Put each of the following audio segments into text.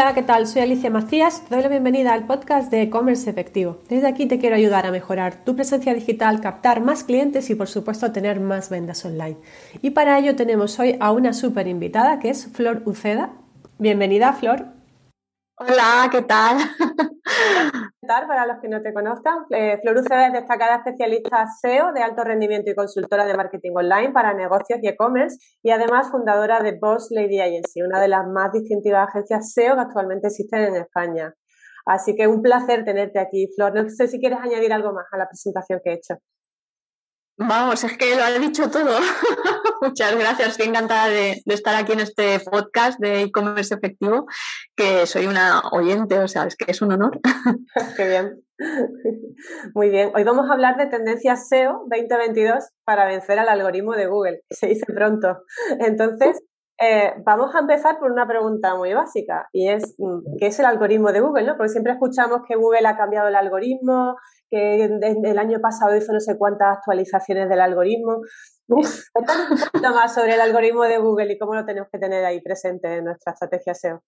Hola, ¿qué tal? Soy Alicia Macías, te doy la bienvenida al podcast de e-commerce efectivo. Desde aquí te quiero ayudar a mejorar tu presencia digital, captar más clientes y por supuesto tener más ventas online. Y para ello tenemos hoy a una súper invitada que es Flor Uceda. Bienvenida, Flor. Hola, ¿qué tal? ¿Qué tal? Para los que no te conozcan, eh, Flor Uceda es destacada especialista SEO de alto rendimiento y consultora de marketing online para negocios y e-commerce y además fundadora de Boss Lady Agency, una de las más distintivas agencias SEO que actualmente existen en España. Así que un placer tenerte aquí, Flor. No sé si quieres añadir algo más a la presentación que he hecho. Vamos, es que lo has dicho todo. Muchas gracias. Estoy encantada de, estar aquí en este podcast de e-commerce efectivo, que soy una oyente, o sea, es que es un honor. Qué bien. Muy bien. Hoy vamos a hablar de tendencias SEO 2022 para vencer al algoritmo de Google. Se dice pronto. Entonces, eh, vamos a empezar por una pregunta muy básica y es mm, ¿qué es el algoritmo de Google? ¿no? Porque siempre escuchamos que Google ha cambiado el algoritmo, que el año pasado hizo no sé cuántas actualizaciones del algoritmo. Uf, un poquito más sobre el algoritmo de Google y cómo lo tenemos que tener ahí presente en nuestra estrategia SEO.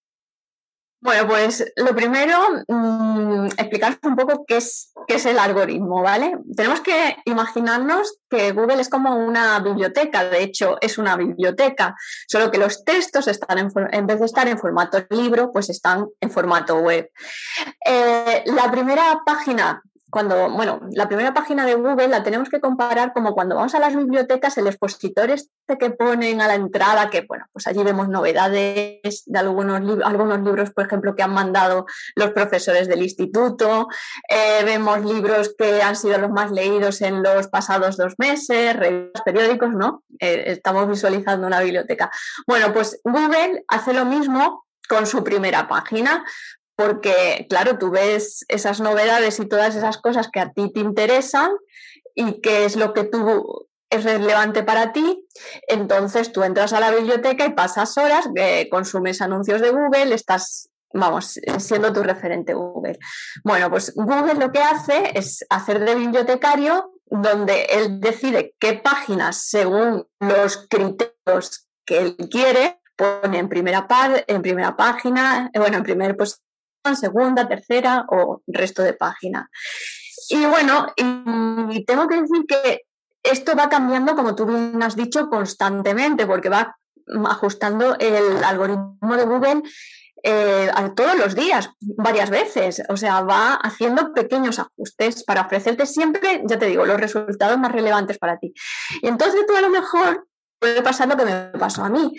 Bueno, pues lo primero, mmm, explicaros un poco qué es, qué es el algoritmo, ¿vale? Tenemos que imaginarnos que Google es como una biblioteca, de hecho es una biblioteca, solo que los textos están en, en vez de estar en formato libro, pues están en formato web. Eh, la primera página cuando, bueno, la primera página de Google la tenemos que comparar como cuando vamos a las bibliotecas, el expositor este que ponen a la entrada, que bueno, pues allí vemos novedades de algunos, algunos libros, por ejemplo, que han mandado los profesores del instituto, eh, vemos libros que han sido los más leídos en los pasados dos meses, revistas, periódicos, ¿no? Eh, estamos visualizando una biblioteca. Bueno, pues Google hace lo mismo con su primera página porque, claro, tú ves esas novedades y todas esas cosas que a ti te interesan y qué es lo que tú es relevante para ti, entonces tú entras a la biblioteca y pasas horas, eh, consumes anuncios de Google, estás, vamos, siendo tu referente Google. Bueno, pues Google lo que hace es hacer de bibliotecario donde él decide qué páginas, según los criterios que él quiere, pone en primera, en primera página, eh, bueno, en primer pues segunda, tercera o resto de página. Y bueno, y tengo que decir que esto va cambiando, como tú bien has dicho, constantemente, porque va ajustando el algoritmo de Google eh, todos los días, varias veces. O sea, va haciendo pequeños ajustes para ofrecerte siempre, ya te digo, los resultados más relevantes para ti. Y entonces tú a lo mejor puede pasar lo que me pasó a mí,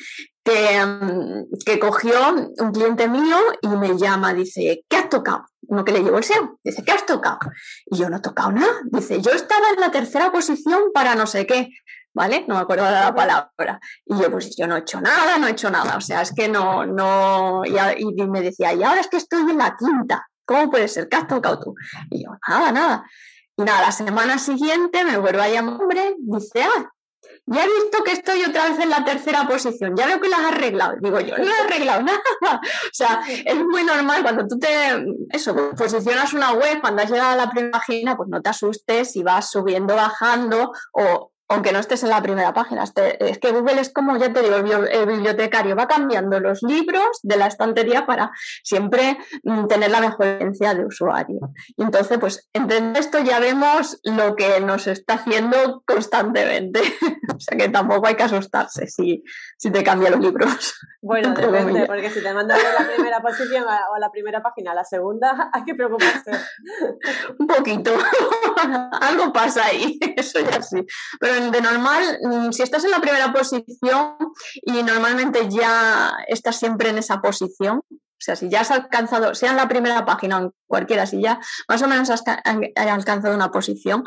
que, mm, que, cogió un cliente mío y me llama, dice, ¿qué has tocado? Uno que le llevo el SEO, dice, ¿qué has tocado? Y yo no he tocado nada. Dice, yo estaba en la tercera posición para no sé qué, ¿vale? No me acuerdo de la palabra. Y yo, pues yo no he hecho nada, no he hecho nada. O sea, es que no, no, y, me decía, y ahora es que estoy en la quinta. ¿Cómo puede ser? ¿Qué has tocado tú? Y yo, nada, nada. Y nada, la semana siguiente me vuelvo a llamar, hombre, dice, ah, ya he visto que estoy otra vez en la tercera posición, ya veo que las has arreglado. Digo yo, no he arreglado nada. O sea, es muy normal cuando tú te, eso, posicionas una web, cuando has llegado a la primera página, pues no te asustes y vas subiendo, bajando o aunque no estés en la primera página. Es que Google es como, ya te digo, el bibliotecario va cambiando los libros de la estantería para siempre mm, tener la mejor experiencia de usuario. Y entonces, pues, entre esto ya vemos lo que nos está haciendo constantemente. o sea que tampoco hay que asustarse si, si te cambia los libros. Bueno, depende, porque si te mandas de la primera posición o a la primera página a la segunda, hay que preocuparse. Un poquito. Algo pasa ahí, eso ya sí. Pero de normal, mm, si estás en la primera posición y normalmente ya estás siempre en esa posición, o sea, si ya has alcanzado, sea en la primera página o en cualquiera, si ya más o menos has, alcanzado una posición,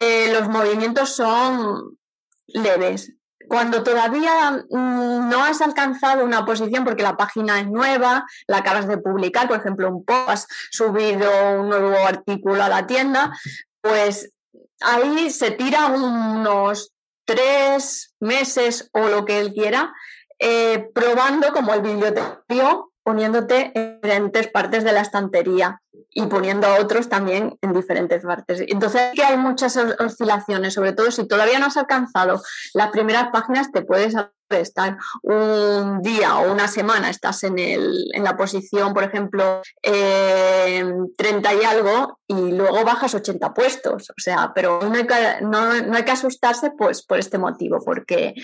eh, los movimientos son leves. Cuando todavía mm, no has alcanzado una posición porque la página es nueva, la acabas de publicar, por ejemplo, un post, has subido un nuevo artículo a la tienda, pues ahí se tira unos tres meses o lo que él quiera, eh, probando como el bibliotecario, poniéndote en diferentes partes de la estantería y poniendo a otros también en diferentes partes. Entonces, que hay muchas oscilaciones, sobre todo si todavía no has alcanzado las primeras páginas, te puedes estar un día o una semana, estás en, el, en la posición, por ejemplo, 30 y algo, y luego bajas 80 puestos. O sea, pero no hay que, no, hay que asustarse pues, por este motivo, porque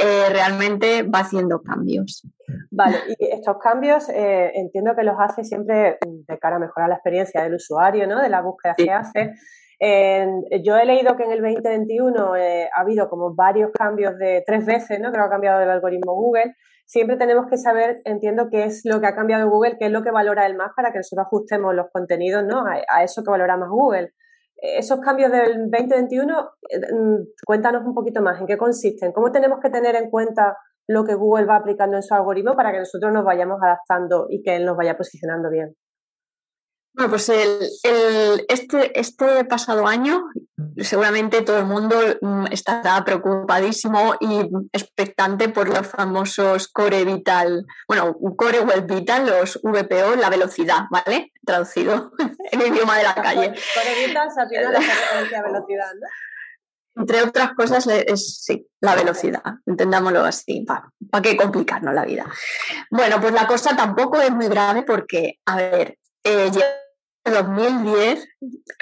eh, realmente va haciendo cambios. Vale, y estos cambios eh, entiendo que los hace siempre de cara a mejorar la experiencia del usuario, ¿no? De la búsqueda que hace yo he leído que en el 2021 eh, ha habido como varios cambios de tres veces, ¿no? Que ha cambiado el algoritmo Google. Siempre tenemos que saber, entiendo, qué es lo que ha cambiado Google, qué es lo que valora el más para que nosotros ajustemos los contenidos, ¿no? A, eso que valora más Google. Esos cambios del 2021, eh, mm, cuéntanos un poquito más, ¿en qué consisten? ¿Cómo tenemos que tener en cuenta lo que Google va aplicando en su algoritmo para que nosotros nos vayamos adaptando y que él nos vaya posicionando bien? Bueno, pues el, este, este pasado año seguramente todo el mundo mm, estará preocupadísimo y expectante por los famosos Core Vital, bueno, Core Web Vital, los VPO, la velocidad, ¿vale? Traducido en el idioma de la calle. Core Vital se a la referencia velocidad, ¿no? Entre otras cosas, es sí, la velocidad, entendámoslo así, ¿para qué complicarnos la vida? Bueno, pues la cosa tampoco es muy grave porque, a ver, eh, 2010,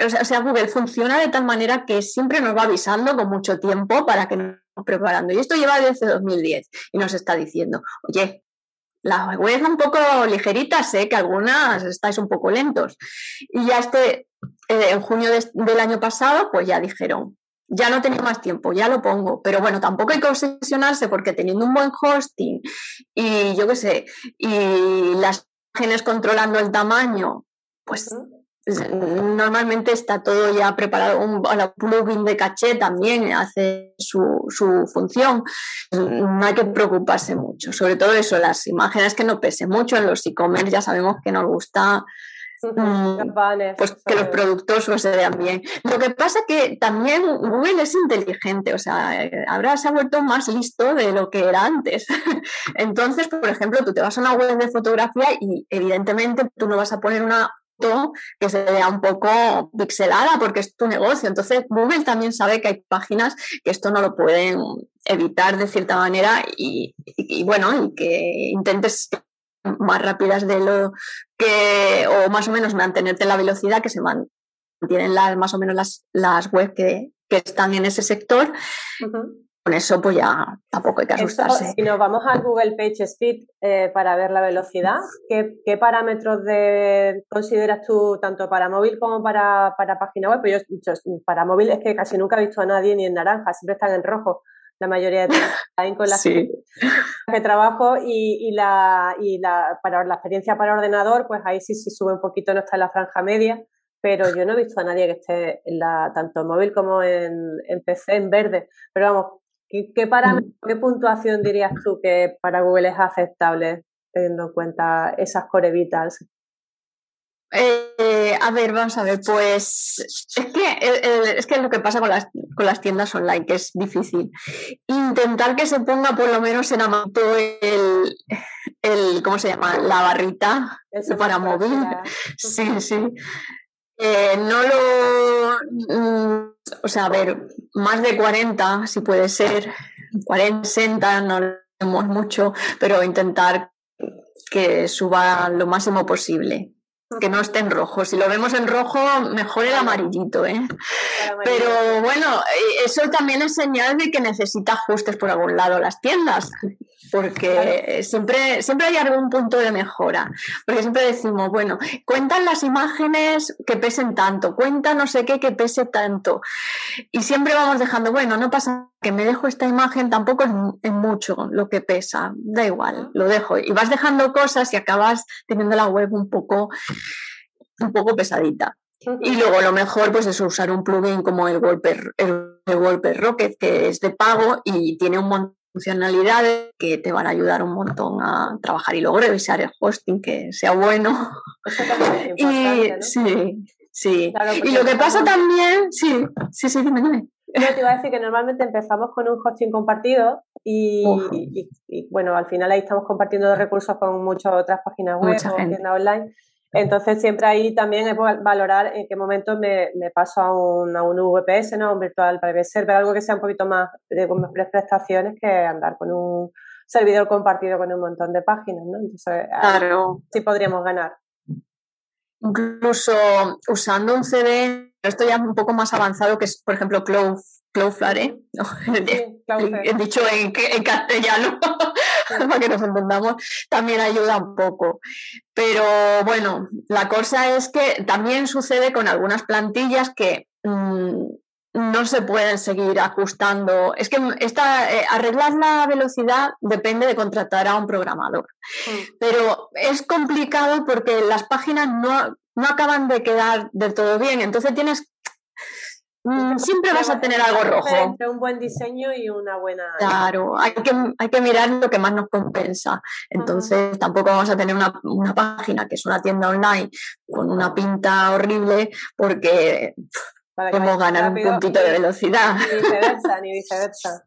o sea, Google funciona de tal manera que siempre nos va avisando con mucho tiempo para que nos preparando. Y esto lleva desde 2010 y nos está diciendo, oye, la web un poco ligerita, sé que algunas estáis un poco lentos. Y ya este, eh, en junio del año pasado, pues ya dijeron, ya no tenía más tiempo, ya lo pongo, pero bueno, tampoco hay que obsesionarse porque teniendo un buen hosting y yo qué sé, y las imágenes controlando el tamaño, pues normalmente está todo ya preparado. Un, plugin de caché también hace su, función. No hay que preocuparse mucho. Sobre todo eso, las imágenes que no pesen mucho. En los e-commerce ya sabemos que nos gusta mm, pues que los productos se vean bien. Lo que pasa que también Google es inteligente, o sea, ahora se ha vuelto más listo de lo que era antes. Entonces, por ejemplo, tú te vas a una web de fotografía y evidentemente tú no vas a poner una que se vea un poco pixelada porque es tu negocio. Entonces, Google también sabe que hay páginas que esto no lo pueden evitar de cierta manera y, bueno, y que intentes más rápidas de lo que, o más o menos mantenerte la velocidad que se mantienen las, más o menos las, las webs que, están en ese sector con eso pues ya tampoco hay que asustarse. si nos vamos al Google Page Speed eh, para ver la velocidad, ¿qué, parámetros de, consideras tú tanto para móvil como para, página web? Pues yo, para móvil es que casi nunca he visto a nadie ni en naranja, siempre están en rojo la mayoría de tiempo con las que trabajo y, la, y la, para la experiencia para ordenador, pues ahí sí, sí sube un poquito, no está en la franja media, pero yo no he visto a nadie que esté en la, tanto en móvil como en, en PC en verde. Pero vamos, ¿Qué, qué, ¿Qué puntuación dirías tú que para Google es aceptable teniendo en cuenta esas core vitals? Eh, a ver, vamos a ver, pues es que eh, eh, es que lo que pasa con las, con las tiendas online, que es difícil. Intentar que se ponga por lo menos en amato el, el ¿cómo se llama? La barrita para móvil. Sí, sí. no lo mm, o sea, a ver, más de 40, si puede ser, 40, 60, no lo vemos mucho, pero intentar que suba lo máximo posible que no esté en rojo. Si lo vemos en rojo, mejor el amarillito, ¿eh? Pero bueno, eh, eso también es señal de que necesita ajustes por algún lado las tiendas, porque siempre, siempre hay algún punto de mejora. Porque siempre decimos, bueno, cuentan las imágenes que pesen tanto, cuenta no sé qué que pese tanto. Y siempre vamos dejando, bueno, no pasa que me dejo esta imagen, tampoco es, mucho lo que pesa, da igual, lo dejo. Y vas dejando cosas y acabas teniendo la web un poco un poco pesadita. Y luego lo mejor pues es usar un plugin como el Wallpaper, el, Rocket, que es de pago y tiene un montón funcionalidades que te van a ayudar un montón a trabajar y luego revisar el hosting que sea bueno. y sí, sí. y lo que pasa también, sí, sí, sí, dime, dime. Yo te iba a decir que normalmente empezamos con un hosting compartido y, bueno, al final ahí estamos compartiendo recursos con muchas otras páginas web o tiendas online Entonces, siempre ahí también es valorar en qué momento me, paso a un, a un VPS, ¿no? a un Virtual Private Server, algo que sea un poquito más de con prestaciones que andar con un servidor compartido con un montón de páginas. ¿no? Entonces, claro. sí podríamos ganar. Incluso usando un CD, esto ya es un poco más avanzado, que es, por ejemplo, Cloud, Cloudflare, he dicho en, en castellano, para que nos entendamos, también ayuda un poco. Pero bueno, la cosa es que también sucede con algunas plantillas que mm, no se pueden seguir ajustando. Es que esta, eh, arreglar la velocidad depende de contratar a un programador. Mm. Pero es complicado porque las páginas no, no acaban de quedar del todo bien. Entonces tienes Mm, siempre vas a tener algo rojo. Entre un buen diseño y una buena. Claro, hay que, hay que mirar lo que más nos compensa. Entonces, tampoco vamos a tener una, página que es una tienda online con una pinta horrible porque podemos ganar un puntito de velocidad. Ni viceversa, ni viceversa.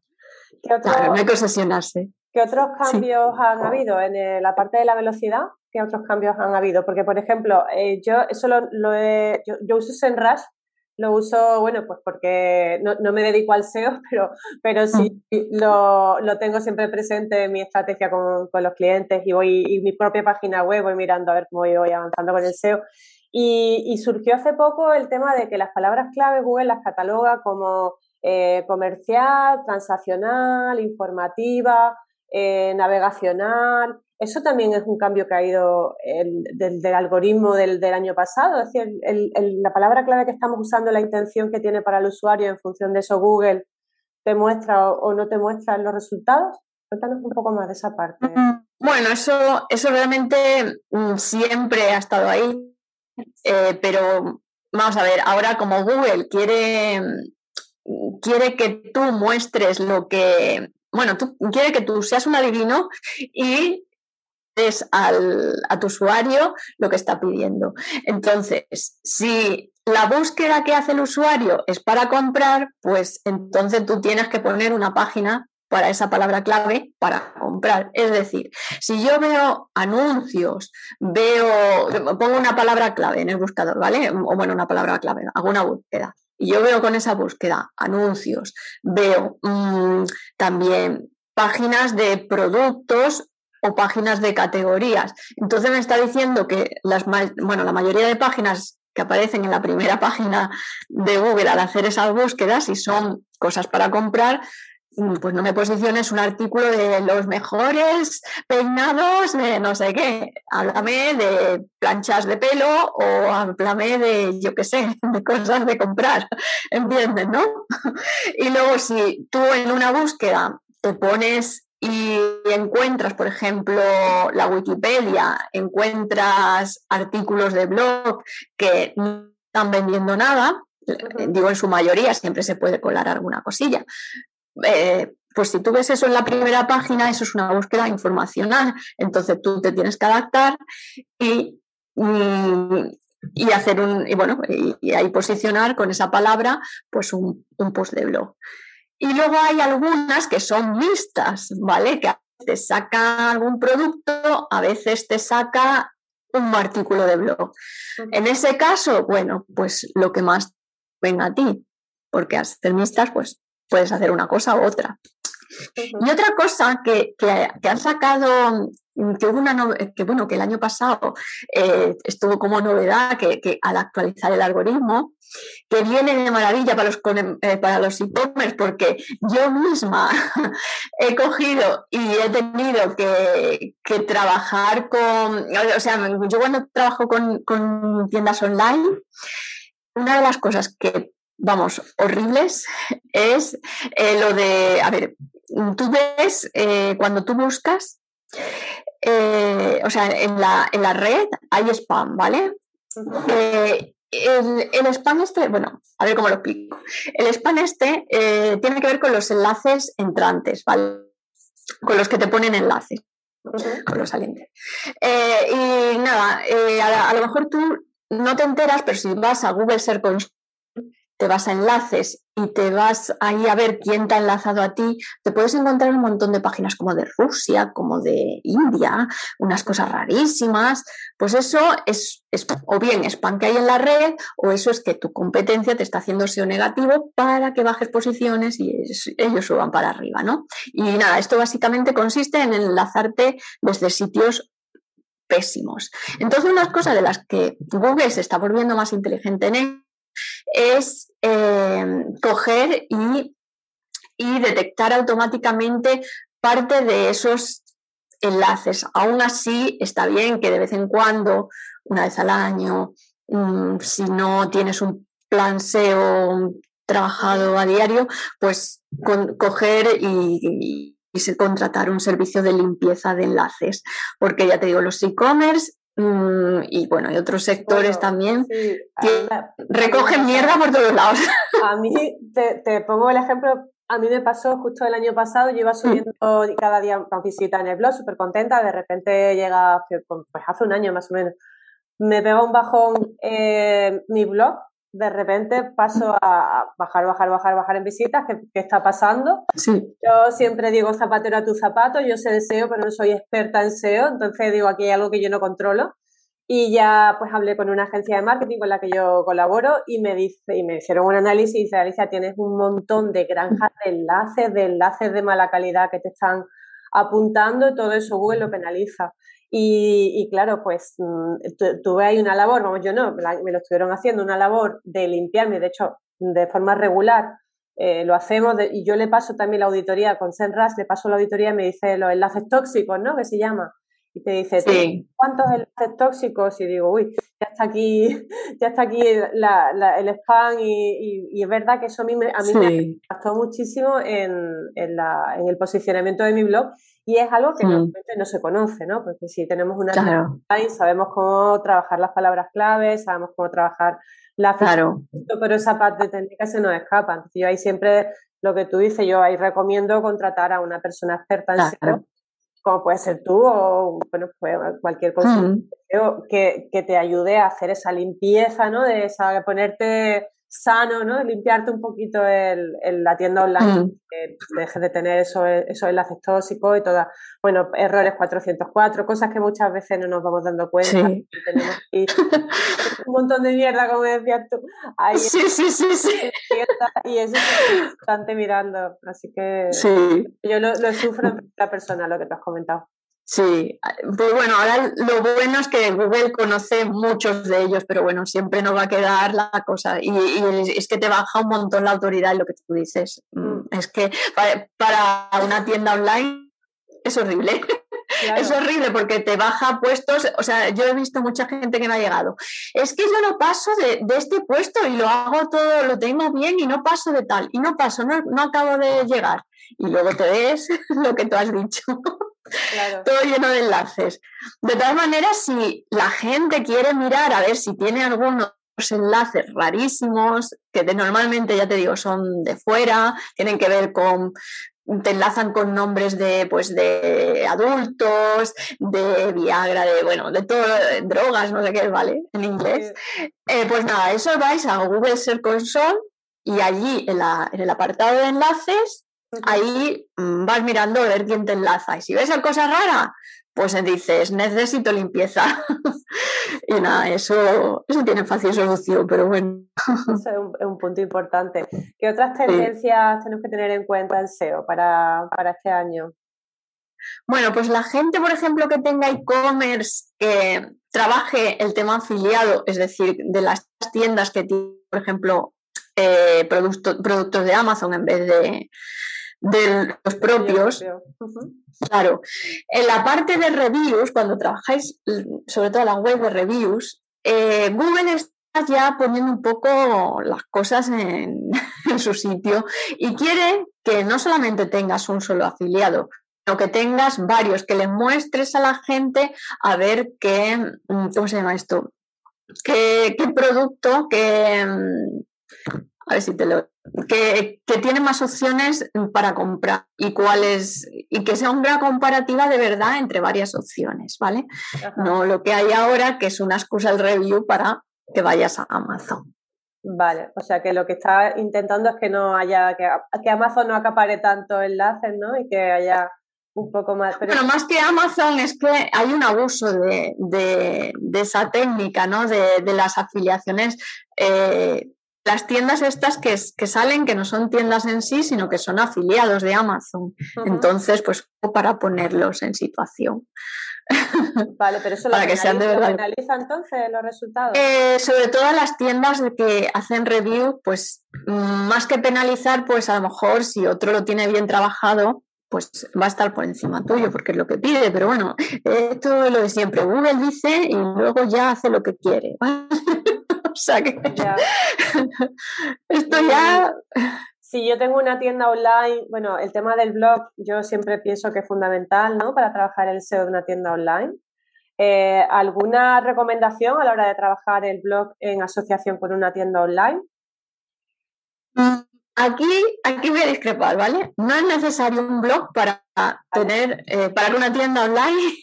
claro, no hay que obsesionarse. ¿Qué otros cambios han habido en la parte de la velocidad? ¿Qué otros cambios han habido? Porque, por ejemplo, eh, yo eso lo, he, yo, yo uso SEMrush lo uso, bueno, pues porque no, me dedico al SEO, pero, pero sí mm. lo, lo tengo siempre presente en mi estrategia con, los clientes y voy y mi propia página web voy mirando a ver cómo voy avanzando con el SEO. Y, surgió hace poco el tema de que las palabras clave Google las cataloga como eh, comercial, transaccional, informativa, eh, navegacional. Eso también es un cambio que ha ido del, algoritmo del, año pasado. Es decir, la palabra clave que estamos usando, la intención que tiene para el usuario en función de eso Google, ¿te muestra o, no te muestra los resultados? Cuéntanos un poco más de esa parte. Mm, bueno, eso, eso realmente mm, siempre ha estado ahí. Eh, pero vamos a ver, ahora como Google quiere, mm, quiere que tú muestres lo que bueno, tú quiere que tú seas un adivino y al, a tu usuario lo que está pidiendo. Entonces, si la búsqueda que hace el usuario es para comprar, pues entonces tú tienes que poner una página para esa palabra clave para comprar. Es decir, si yo veo anuncios, veo, pongo una palabra clave en el buscador, ¿vale? O bueno, una palabra clave, hago una búsqueda. Y yo veo con esa búsqueda anuncios, veo mm, también páginas de productos o páginas de categorías. Entonces me está diciendo que las, bueno, la mayoría de páginas que aparecen en la primera página de Google al hacer esas búsquedas y son cosas para comprar, mm, pues no me posiciones un artículo de los mejores peinados de no sé qué. Háblame de planchas de pelo o háblame de, yo qué sé, de cosas de comprar. ¿Entiendes, no? Y luego si tú en una búsqueda te pones y encuentras, por ejemplo, la Wikipedia, encuentras artículos de blog que no están vendiendo nada, digo en su mayoría, siempre se puede colar alguna cosilla. Eh, pues si tú ves eso en la primera página, eso es una búsqueda informacional, entonces tú te tienes que adaptar y, y hacer un, y bueno, y, ahí posicionar con esa palabra pues un, un post de blog. Y luego hay algunas que son mixtas, ¿vale? Que te saca algún producto, a veces te saca un artículo de blog. En ese caso, bueno, pues lo que más venga a ti, porque al ser mixtas, pues puedes hacer una cosa u otra. Y otra cosa que, que, han sacado, que hubo una que bueno, que el año pasado eh, estuvo como novedad, que, que, al actualizar el algoritmo, que viene de maravilla para los, eh, para los e-commerce, porque yo misma he cogido y he tenido que, que, trabajar con, o sea, yo cuando trabajo con, con tiendas online, una de las cosas que vamos, horribles, es eh, lo de, a ver, tú ves eh, cuando tú buscas, eh, o sea, en la, en la, red hay spam, ¿vale? El, el, spam este, bueno, a ver cómo lo explico. El spam este tiene que ver con los enlaces entrantes, ¿vale? Con los que te ponen enlaces, con los salientes. y nada, a, a, lo mejor tú no te enteras, pero si vas a Google Search Console, te vas a enlaces y te vas ahí a ver quién te ha enlazado a ti, te puedes encontrar un montón de páginas como de Rusia, como de India, unas cosas rarísimas. Pues eso es, o bien spam que hay en la red, o eso es que tu competencia te está haciendo SEO negativo para que bajes posiciones y ellos suban para arriba, ¿no? Y nada, esto básicamente consiste en enlazarte desde sitios pésimos. Entonces, una cosa de las que Google se está volviendo más inteligente en es eh, coger y, y detectar automáticamente parte de esos enlaces. Aún así, está bien que de vez en cuando, una vez al año, mm, si no tienes un plan SEO trabajado a diario, pues coger y, contratar un servicio de limpieza de enlaces. Porque ya te digo, los e-commerce Mm, y bueno, y otros sectores también que recogen mierda por todos lados. A mí, te, pongo el ejemplo, a mí me pasó justo el año pasado, yo iba mm. subiendo cada día una visita en el blog, súper contenta, de repente llega, pues hace un año más o menos, me pega un bajón eh, mi blog, de repente paso a bajar, bajar, bajar, bajar en visitas, ¿qué, está pasando? Sí. Yo siempre digo zapatero a tu zapato, yo sé de SEO, pero no soy experta en SEO, entonces digo aquí hay algo que yo no controlo. Y ya pues hablé con una agencia de marketing con la que yo colaboro y me dice, y me hicieron un análisis y dice, Alicia, tienes un montón de granjas de enlaces, de enlaces de mala calidad que te están apuntando y todo eso Google lo penaliza. Y, claro, pues mm, tuve ahí una labor, vamos, yo no, me lo estuvieron haciendo, una labor de limpiarme, de hecho, de forma regular, eh, lo hacemos y yo le paso también la auditoría con Senras, le paso la auditoría y me dice los enlaces tóxicos, ¿no? Que se llama. Y te dice, ¿cuántos enlaces tóxicos? Y digo, uy, ya está aquí, ya está aquí el spam y, es verdad que eso a mí me, a mí me impactó muchísimo en, en, la, en el posicionamiento de mi blog y es algo que mm. no se conoce, ¿no? Porque si tenemos una claro. sabemos cómo trabajar las palabras claves, sabemos cómo trabajar la claro. pero esa parte técnica se nos escapa. Entonces yo ahí siempre, lo que tú dices, yo ahí recomiendo contratar a una persona experta en SEO, como puede ser tú o bueno, pues cualquier cosa mm. que, que, te ayude a hacer esa limpieza, ¿no? De esa, ponerte sano, ¿no? Limpiarte un poquito el, la tienda online, mm. que dejes de tener esos, esos enlaces tóxicos y todas, bueno, errores 404, cosas que muchas veces no nos vamos dando cuenta. Sí. Tenemos un montón de mierda, como decías tú. Ahí sí, sí, sí, sí. Y eso es bastante mirando, así que sí. yo lo, lo sufro en la persona, lo que te has comentado. Sí, pues bueno, ahora lo bueno es que Google conoce muchos de ellos, pero bueno, siempre no va a quedar la cosa. Y, es que te baja un montón la autoridad, lo que tú dices. Mm, es que para, una tienda online es horrible. Es horrible porque te baja puestos, o sea, yo he visto mucha gente que me ha llegado. Es que yo no paso de, este puesto y lo hago todo, lo tengo bien y no paso de tal, y no paso, no, no acabo de llegar. Y luego te ves lo que tú has dicho. Todo lleno de enlaces. De todas maneras, si la gente quiere mirar a ver si tiene algunos enlaces rarísimos, que normalmente, ya te digo, son de fuera, tienen que ver con te enlazan con nombres de pues de adultos, de Viagra, de bueno, de todo, drogas, no sé qué, ¿vale? En inglés. Eh, pues nada, eso vais a Google Search Console y allí en, en el apartado de enlaces ahí mm, vas mirando a ver quién te enlaza. Y si ves a cosa rara, pues dices, necesito limpieza. y nada, eso, eso tiene fácil solución, pero bueno. Eso es un, punto importante. ¿Qué otras tendencias tenemos que tener en cuenta en SEO para, para este año? Bueno, pues la gente, por ejemplo, que tenga e-commerce, que trabaje el tema afiliado, es decir, de las tiendas que tienen, por ejemplo, eh, productos de Amazon en vez de, de los propios. Claro, en la parte de reviews, cuando trabajáis sobre todo en la web de reviews, eh, Google está ya poniendo un poco las cosas en, su sitio y quiere que no solamente tengas un solo afiliado, sino que tengas varios, que le muestres a la gente a ver qué, mm, ¿cómo se llama esto? ¿Qué, qué producto, qué, mm, a ver si te lo que, tiene más opciones para comprar y cuáles y que sea una comparativa de verdad entre varias opciones, ¿vale? No lo que hay ahora, que es una excusa el review para que vayas a Amazon. Vale, o sea que lo que está intentando es que no haya, que, que Amazon no acapare tanto enlaces, ¿no? Y que haya un poco más. Pero... Bueno, más que Amazon es que hay un abuso de, de, esa técnica, ¿no? De, de las afiliaciones. Eh, las tiendas estas que, que, salen, que no son tiendas en sí, sino que son afiliados de Amazon. Entonces, pues para ponerlos en situación. Vale, pero eso lo, para que sean de verdad. penaliza entonces los resultados. Eh, sobre todo las tiendas que hacen review, pues mm, más que penalizar, pues a lo mejor si otro lo tiene bien trabajado, pues va a estar por encima tuyo porque es lo que pide, pero bueno, esto es lo de siempre. Google dice y luego ya hace lo que quiere. o sea que esto ya... Si yo tengo una tienda online, bueno, el tema del blog yo siempre pienso que es fundamental, ¿no? Para trabajar el SEO de una tienda online. Eh, ¿Alguna recomendación a la hora de trabajar el blog en asociación con una tienda online? Mm, Aquí, aquí voy a discrepar, ¿vale? No es necesario un blog para tener, eh, para que una tienda online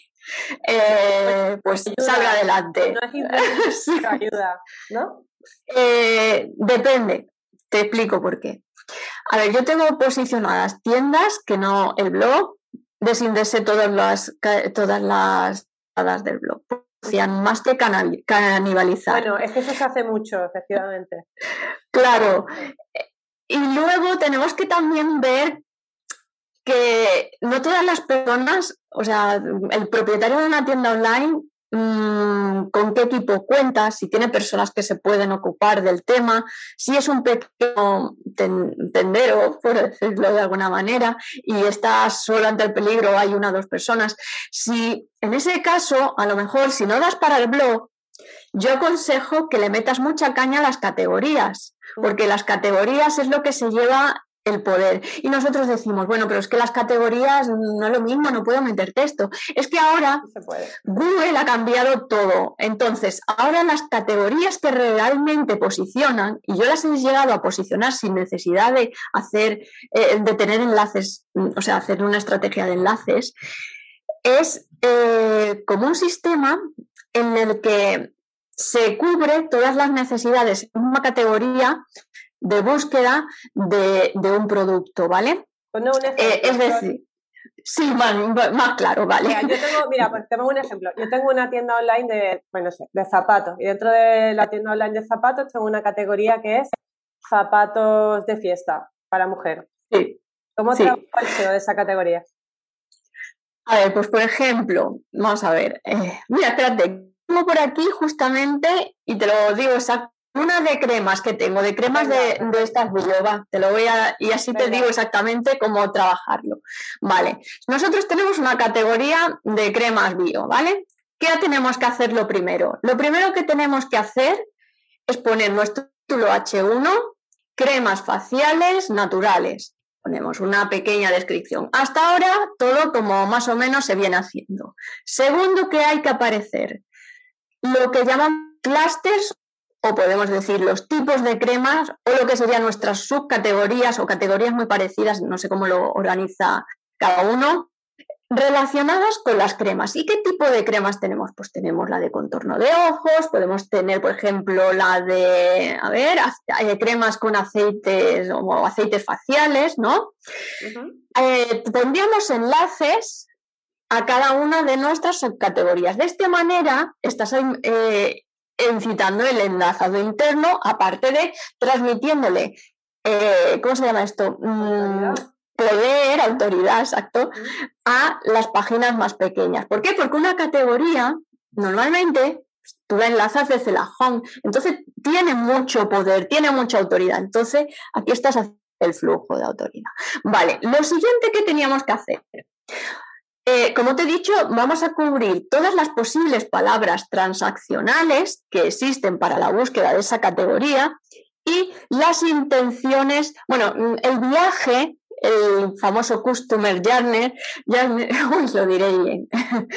eh, pues salga adelante. No es ayuda, ¿no? Eh, depende, te explico por qué. A ver, yo tengo posicionadas tiendas que no el blog, desindese todas las todas las del blog. Más que canibalizar. Bueno, es que eso se hace mucho, efectivamente. Claro, y luego tenemos que también ver que no todas las personas, o sea, el propietario de una tienda online, mm, con qué tipo cuenta, si tiene personas que se pueden ocupar del tema, si es un pequeño tendero, por decirlo de alguna manera, y está solo ante el peligro, hay una o dos personas. Si en ese caso, a lo mejor, si no das para el blog, yo aconsejo que le metas mucha caña a las categorías, porque las categorías es lo que se lleva el poder. Y nosotros decimos, bueno, pero es que las categorías no es lo mismo, no puedo meter texto. Es que ahora Google ha cambiado todo. Entonces, ahora las categorías que realmente posicionan, y yo las he llegado a posicionar sin necesidad de hacer, eh, de tener enlaces, o sea, hacer una estrategia de enlaces, es eh, como un sistema en el que se cubre todas las necesidades en una categoría de búsqueda de, un producto, ¿vale? Pues eh, es decir, sí, más, claro, vale. Mira, yo tengo, mira, pues tengo un ejemplo. Yo tengo una tienda online de, bueno, de zapatos y dentro de la tienda online de zapatos tengo una categoría que es zapatos de fiesta para mujer. Sí. ¿Cómo sí. trabajo el SEO de esa categoría? A ver, pues por ejemplo, vamos a ver. Eh, mira, espérate, tengo por aquí justamente, y te lo digo exactamente, una de cremas que tengo, de cremas de, estas va, te lo voy a, y así te digo exactamente cómo trabajarlo. Vale, nosotros tenemos una categoría de cremas bio, ¿vale? ¿Qué tenemos que hacer lo primero? Lo primero que tenemos que hacer es poner nuestro título H1, cremas faciales naturales. Ponemos una pequeña descripción. Hasta ahora todo como más o menos se viene haciendo. Segundo que hay que aparecer, lo que llaman clusters o podemos decir los tipos de cremas o lo que serían nuestras subcategorías o categorías muy parecidas, no sé cómo lo organiza cada uno, relacionadas con las cremas. ¿Y qué tipo de cremas tenemos? Pues tenemos la de contorno de ojos, podemos tener, por ejemplo, la de, a ver, cremas con aceites o aceites faciales, ¿no? Eh, tendríamos enlaces a cada una de nuestras subcategorías. De esta manera, estás eh, incitando el enlazado interno, aparte de transmitiéndole, eh, ¿cómo se llama esto? Mm, poder, autoridad, exacto, a las páginas más pequeñas. ¿Por qué? Porque una categoría, normalmente, tú la enlazas desde la home, entonces tiene mucho poder, tiene mucha autoridad. Entonces, aquí estás haciendo el flujo de autoridad. Vale, lo siguiente que teníamos que hacer. Eh, como te he dicho, vamos a cubrir todas las posibles palabras transaccionales que existen para la búsqueda de esa categoría y las intenciones, bueno, el viaje, el famoso Customer Journey, journey lo diré bien,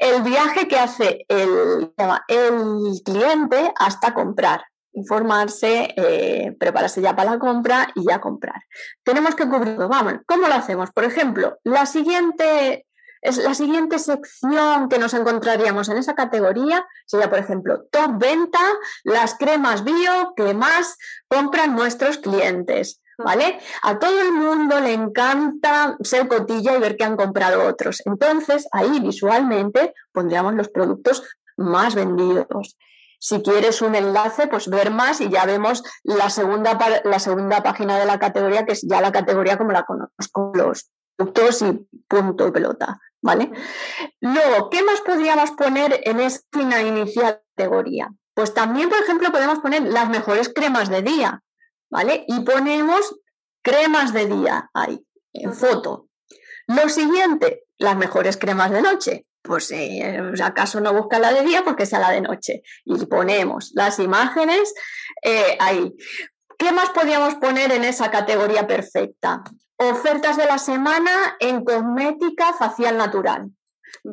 el viaje que hace el, el cliente hasta comprar informarse, eh, prepararse ya para la compra y ya comprar. Tenemos que cubrirlo. Vamos, ¿cómo lo hacemos? Por ejemplo, la siguiente es la siguiente sección que nos encontraríamos en esa categoría sería, por ejemplo, top venta, las cremas bio que más compran nuestros clientes. ¿Vale? A todo el mundo le encanta ser cotilla y ver que han comprado otros. Entonces, ahí visualmente pondríamos los productos más vendidos. Si quieres un enlace, pues ver más y ya vemos la segunda, la segunda página de la categoría, que es ya la categoría como la conozco, los productos y punto y pelota. ¿Vale? Luego, ¿qué más podríamos poner en esta inicial categoría? Pues también, por ejemplo, podemos poner las mejores cremas de día, ¿vale? Y ponemos cremas de día ahí, en foto. Lo siguiente, las mejores cremas de noche pues eh, acaso no busca la de día porque sea la de noche. Y ponemos las imágenes eh, ahí. ¿Qué más podríamos poner en esa categoría perfecta? Ofertas de la semana en cosmética facial natural.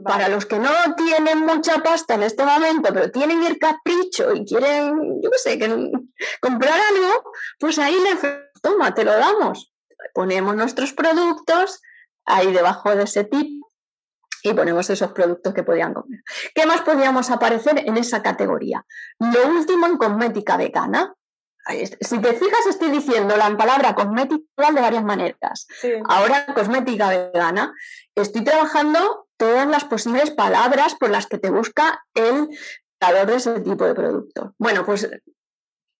Para los que no tienen mucha pasta en este momento, pero tienen el capricho y quieren, yo qué sé, comprar algo, pues ahí le toma, te lo damos. Ponemos nuestros productos ahí debajo de ese tipo y ponemos esos productos que podían comer. ¿Qué más podríamos aparecer en esa categoría? Lo último en cosmética vegana. Si te fijas, estoy diciendo la palabra cosmética de varias maneras. Ahora, cosmética vegana, estoy trabajando todas las posibles palabras por las que te busca el creador de ese tipo de productos. Bueno, pues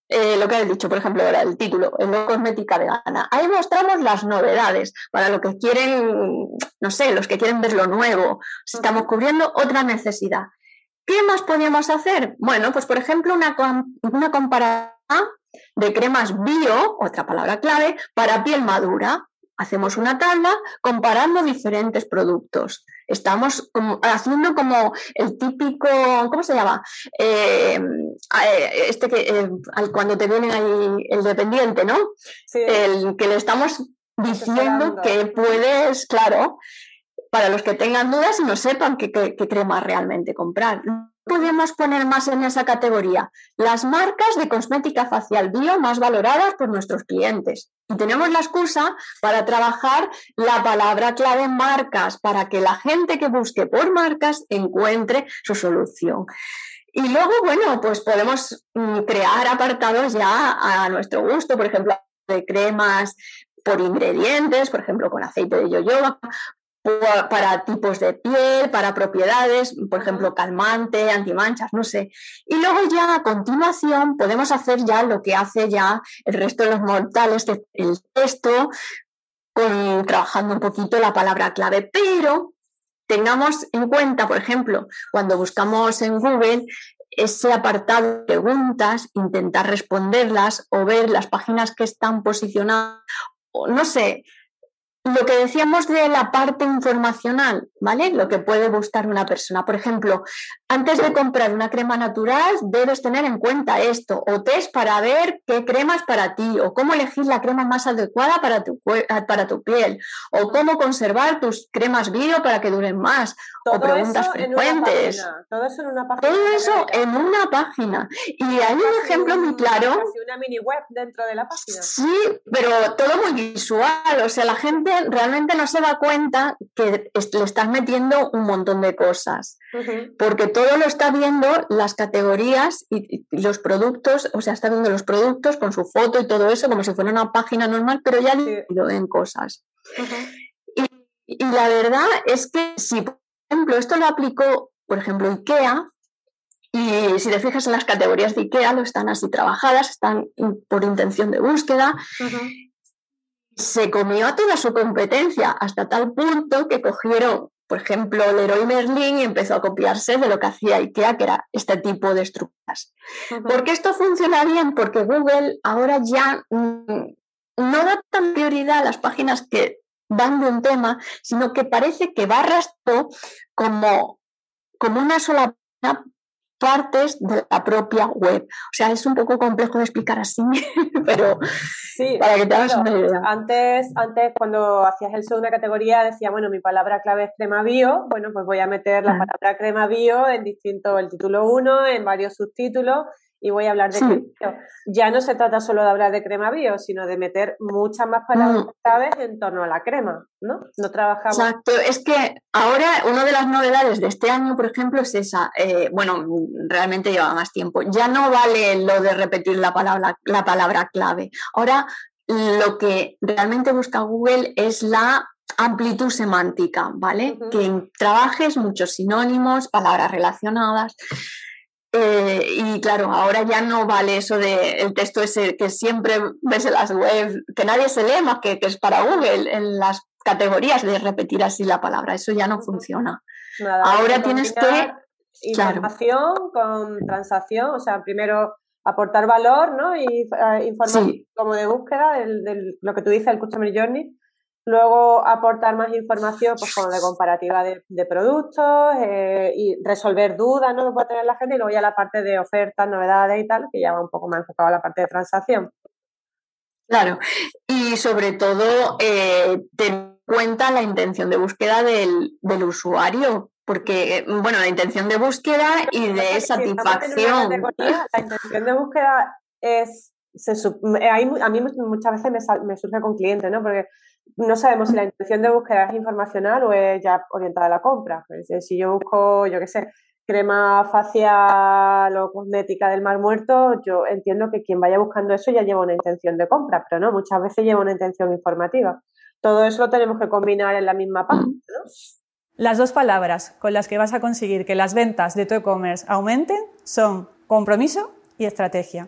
eh, lo que has dicho, por ejemplo, ahora el título, en la cosmética vegana. Ahí mostramos las novedades para los que quieren, no sé, los que quieren ver lo nuevo. Estamos cubriendo otra necesidad. ¿Qué más podríamos hacer? Bueno, pues por ejemplo, una, una comparación de cremas bio, otra palabra clave, para piel madura hacemos una tabla comparando diferentes productos. Estamos haciendo como el típico, ¿cómo se llama? Eh, eh, este que eh, cuando te viene ahí el dependiente, ¿no? El que le estamos diciendo que puedes, claro, para los que tengan dudas y no sepan qué, crema realmente comprar. Podemos poner más en esa categoría las marcas de cosmética facial bio más valoradas por nuestros clientes. Y tenemos la excusa para trabajar la palabra clave marcas, para que la gente que busque por marcas encuentre su solución. Y luego, bueno, pues podemos mm, crear apartados ya a nuestro gusto, por ejemplo, de cremas por ingredientes, por ejemplo, con aceite de yoyoba, para tipos de piel, para propiedades, por ejemplo, calmante, antimanchas, no sé. Y luego ya a continuación podemos hacer ya lo que hace ya el resto de los mortales, el texto, con, trabajando un poquito la palabra clave, pero tengamos en cuenta, por ejemplo, cuando buscamos en Google ese apartado de preguntas, intentar responderlas o ver las páginas que están posicionadas, o no sé, lo que decíamos de la parte informacional, ¿vale? Lo que puede buscar una persona. Por ejemplo, antes de comprar una crema natural, debes tener en cuenta esto, o test para ver qué crema es para ti, o cómo elegir la crema más adecuada para tu, para tu piel, o cómo conservar tus cremas bio para que duren más, o preguntas frecuentes. todo eso en una página. Todo eso en una página. Y hay un ejemplo muy claro. una mini web dentro de la página. Sí, pero todo muy visual. O sea, la gente realmente no se da cuenta que le estás metiendo un montón de cosas. Porque todo lo está viendo las categorías y, los productos, o sea, está viendo los productos con su foto y todo eso como si fuera una página normal, pero ya lo en cosas. y, y la verdad es que si, por ejemplo, esto lo aplicó, por ejemplo, IKEA, y si te fijas en las categorías de IKEA, lo están así trabajadas, están por intención de búsqueda. Se comió a toda su competencia hasta tal punto que cogieron, por ejemplo, Leroy Merlin y empezó a copiarse de lo que hacía IKEA, que era este tipo de estructuras. ¿Por qué esto funciona bien? Porque Google ahora ya mm, no da tan prioridad a las páginas que van de un tema, sino que parece que va arrastrando como, como una sola partes de la propia web. O sea, es un poco complejo de explicar así, pero sí, para que te hagas una idea. Antes, antes, cuando hacías el segunda categoría, decía, bueno, mi palabra clave es crema bio, bueno, pues voy a meter la ah. palabra crema bio en distinto, el título 1, en varios subtítulos, y voy a hablar de crema bio. Ya no se trata solo de hablar de crema bio, sino de meter muchas más palabras mm. en torno a la crema, ¿no? No trabajamos. Exacto, es que ahora una de las novedades de este año, por ejemplo, es esa. Eh, bueno, realmente lleva más tiempo. Ya no vale lo de repetir la palabra, la palabra clave. Ahora lo que realmente busca Google es la amplitud semántica, ¿vale? Que trabajes muchos sinónimos, palabras relacionadas. Eh, y claro, ahora ya no vale eso de el texto ese que siempre ves en las webs, que nadie se lee más que, que es para Google, en las categorías de repetir así la palabra. Eso ya no funciona. ahora tienes que... Información con transacción, o sea, primero aportar valor, ¿no? Y uh, informar como de búsqueda, de lo que tú dices, el Customer Journey. Luego aportar más información, pues como de comparativa de, productos eh, y resolver dudas, ¿no? Que puede tener la gente. Y luego ya la parte de ofertas, novedades y tal, que ya va un poco más enfocado a la parte de transacción. Claro, y sobre todo eh, ten cuenta la intención de búsqueda del, del usuario, porque, bueno, la intención de búsqueda y de satisfacción. La intención de búsqueda es, a mí muchas veces me, surge con clientes, ¿no? Porque no sabemos si la intención de búsqueda es informacional o es ya orientada a la compra. si yo busco, yo qué sé, crema facial o cosmética del mar muerto, yo entiendo que quien vaya buscando eso ya lleva una intención de compra, pero no, muchas veces lleva una intención informativa. Todo eso lo tenemos que combinar en la misma página, ¿no? Las dos palabras con las que vas a conseguir que las ventas de tu e-commerce aumenten son compromiso y estrategia.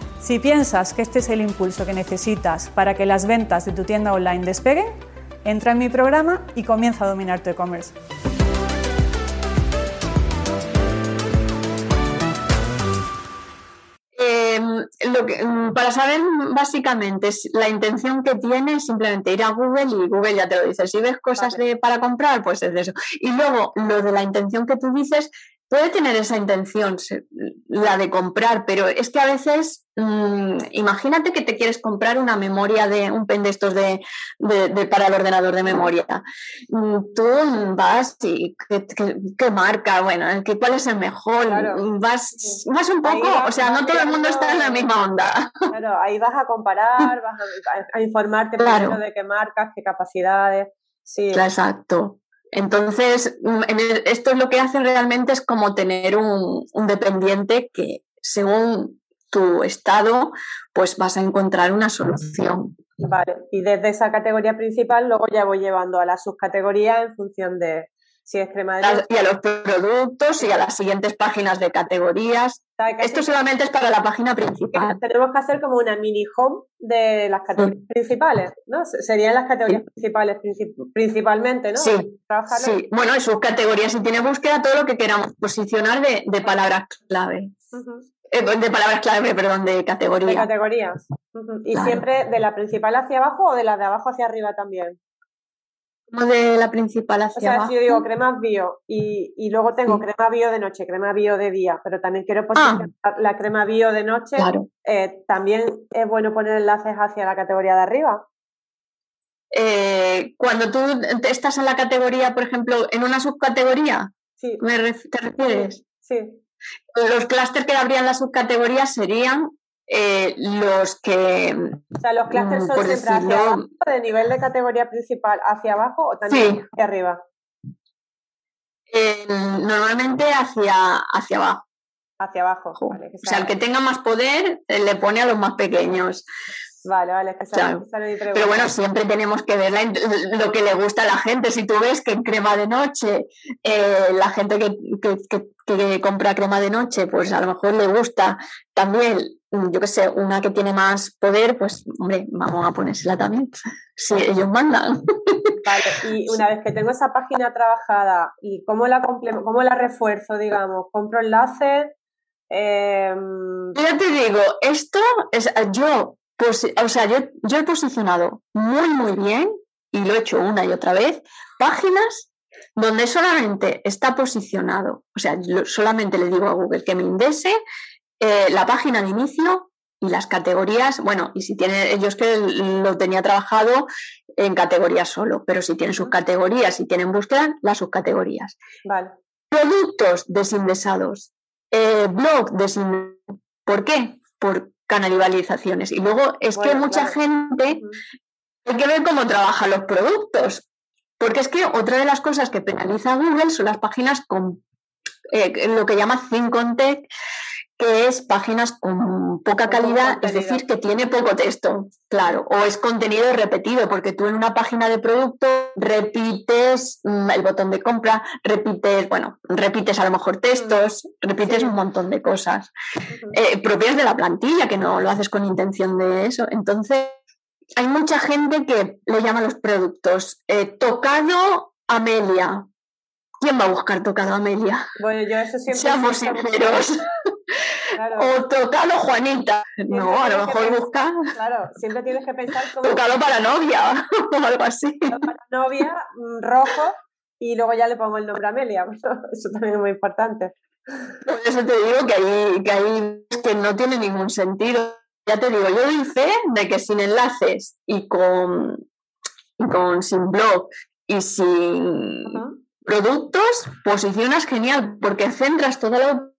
Si piensas que este es el impulso que necesitas para que las ventas de tu tienda online despeguen, entra en mi programa y comienza a dominar tu e-commerce. lo que, mm, para saber básicamente la intención que tienes, simplemente ir a Google y Google ya te lo dice. Si ves cosas de, para comprar, pues es de eso. Y luego, lo de la intención que tú dices, puede tener esa intención, la de comprar, pero es que a veces, mm, imagínate que te quieres comprar una memoria de un pen de estos de, para el ordenador de memoria. Mm, tú vas y qué, marca, bueno, que, cuál es el mejor, vas, vas un poco, o sea, no todo el mundo está en la misma onda. Claro, ahí vas a comparar, vas a, informarte claro. de qué marcas, qué capacidades. Sí. Exacto. Entonces, mm, esto es lo que hace realmente es como tener un, dependiente que según tu estado, pues vas a encontrar una solución. Vale, y desde esa categoría principal luego ya voy llevando a la subcategoría en función de, es Y a los productos y a las siguientes páginas de categorías. Esto solamente es para la página principal. Tenemos que hacer como una mini home de las categorías principales, ¿no? Serían las categorías principales principalmente, ¿no? Sí, sí. Bueno, en sus categorías, si tiene búsqueda, todo lo que queramos posicionar de, palabras clave. Eh, de palabras clave, perdón, de categorías. De categorías. Y siempre de la principal hacia abajo o de la de abajo hacia arriba también de la principal hacia O sea, si yo digo cremas bio y, luego tengo crema bio de noche, crema bio de día, pero también quiero posicionar ah. la crema bio de noche, eh, también es bueno poner enlaces hacia la categoría de arriba. Eh, cuando tú estás en la categoría, por ejemplo, en una subcategoría, sí. ¿te refieres? Sí. Los clústeres que habrían la subcategoría serían eh, los que... O sea, los clústeres son siempre hacia abajo, de nivel de categoría principal hacia abajo o también hacia arriba. normalmente hacia, hacia abajo. Hacia abajo. o sea, el que tenga más poder eh, le pone a los más pequeños. Vale, vale, que Pero bueno, siempre tenemos que ver lo que le gusta a la gente. Si tú ves que en crema de noche, eh, la gente que, que, compra crema de noche, pues a lo mejor le gusta también, yo qué sé, una que tiene más poder, pues hombre, vamos a ponérsela también, si ellos mandan. Vale, y una vez que tengo esa página trabajada, ¿y cómo la, cómo la refuerzo, digamos? ¿Compro enlaces? Eh... Ya te digo, esto es yo pues, o sea, yo, yo he posicionado muy, muy bien, y lo he hecho una y otra vez, páginas donde solamente está posicionado, o sea, solamente le digo a Google que me indese eh, la página de inicio y las categorías, bueno, y si tiene, yo es que lo tenía trabajado en categorías solo, pero si tienen sus categorías, si tienen búsqueda, las subcategorías. Vale. Productos desindesados, eh, blog desindesados. ¿Por qué? Por, canibalizaciones. Y luego es que mucha gente hay que ver cómo trabajan los productos. Porque es que otra de las cosas que penaliza Google son las páginas con eh, lo que llama Think on Tech, que es páginas con poca calidad, es decir, que tiene poco texto, claro, o es contenido repetido, porque tú en una página de producto repites mm, el botón de compra, repites, bueno, repites a lo mejor textos, repites un montón de cosas eh, propias de la plantilla, que no lo haces con intención de eso. Entonces, hay mucha gente que le llama los productos eh, tocado Amelia. ¿Quién va a buscar tocado Amelia? Bueno, yo eso siempre. Seamos sinceros. O tocado Juanita. no, a lo mejor busca. Claro, siempre tienes que pensar como. Tocado para novia o algo así. Para novia, mm, rojo, y luego ya le pongo el nombre Amelia. Eso también es muy importante. Por eso te digo que ahí, que ahí que no tiene ningún sentido. Ya te digo, yo doy fe de que sin enlaces y con, y con sin blog y sin productos, posicionas genial, porque centras toda la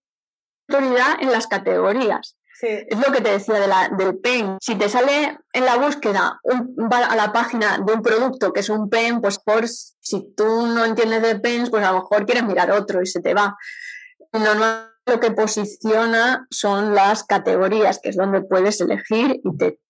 en las categorías. Es lo que te decía de la, del PEN. Si te sale en la búsqueda un, a la página de un producto que es un PEN, pues por si tú no entiendes de PENs, pues a lo mejor quieres mirar otro y se te va. Normalmente lo que posiciona son las categorías, que es donde puedes elegir y te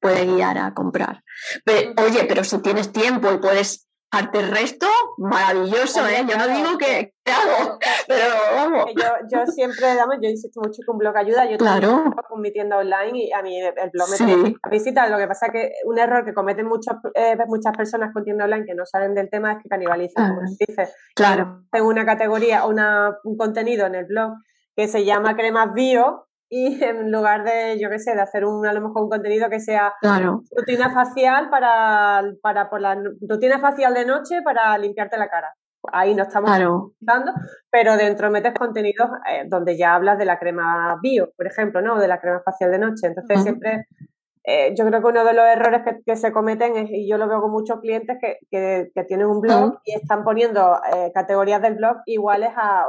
puede guiar a comprar. oye, pero si tienes tiempo y puedes Arte el resto, maravilloso, ¿eh? Yo no digo que, hago, pero vamos. Yo, yo siempre, damos, yo insisto mucho con blog ayuda, yo claro. con mi tienda online y a mí el blog me sí. visita. Lo que pasa es que un error que cometen muchas eh, muchas personas con tienda online que no saben del tema es que canibalizan, como se dice. Claro. Tengo una categoría, una, un contenido en el blog que se llama cremas bio y en lugar de, yo qué sé, de hacer un, a lo mejor un contenido que sea rutina facial para, para por la rutina facial de noche para limpiarte la cara. Ahí no estamos claro. pero dentro metes contenidos eh, donde ya hablas de la crema bio, por ejemplo, ¿no? O de la crema facial de noche. Entonces siempre, eh, yo creo que uno de los errores que, se cometen es, y yo lo veo con muchos clientes que, que, tienen un blog y están poniendo eh, categorías del blog iguales a,